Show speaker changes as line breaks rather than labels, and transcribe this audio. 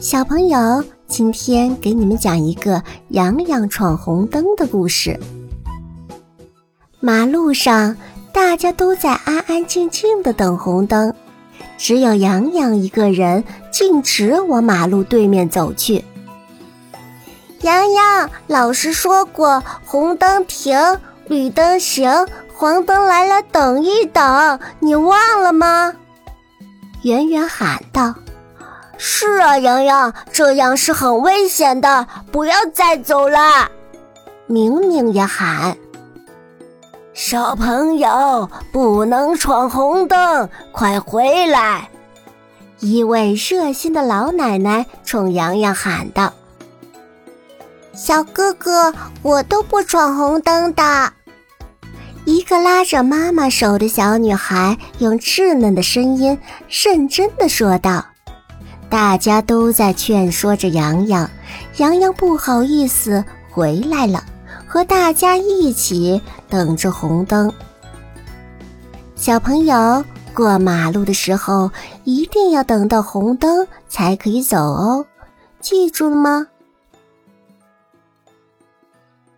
小朋友，今天给你们讲一个洋洋闯红灯的故事。马路上，大家都在安安静静的等红灯，只有洋洋一个人径直往马路对面走去。
洋洋，老师说过，红灯停，绿灯行，黄灯来了等一等，你忘了吗？
圆圆喊道。
是啊，洋洋，这样是很危险的，不要再走了。
明明也喊：“
小朋友不能闯红灯，快回来！”
一位热心的老奶奶冲洋洋喊道：“
小哥哥，我都不闯红灯的。”
一个拉着妈妈手的小女孩用稚嫩的声音认真的说道。大家都在劝说着洋洋，洋洋不好意思回来了，和大家一起等着红灯。小朋友过马路的时候，一定要等到红灯才可以走哦，记住了吗？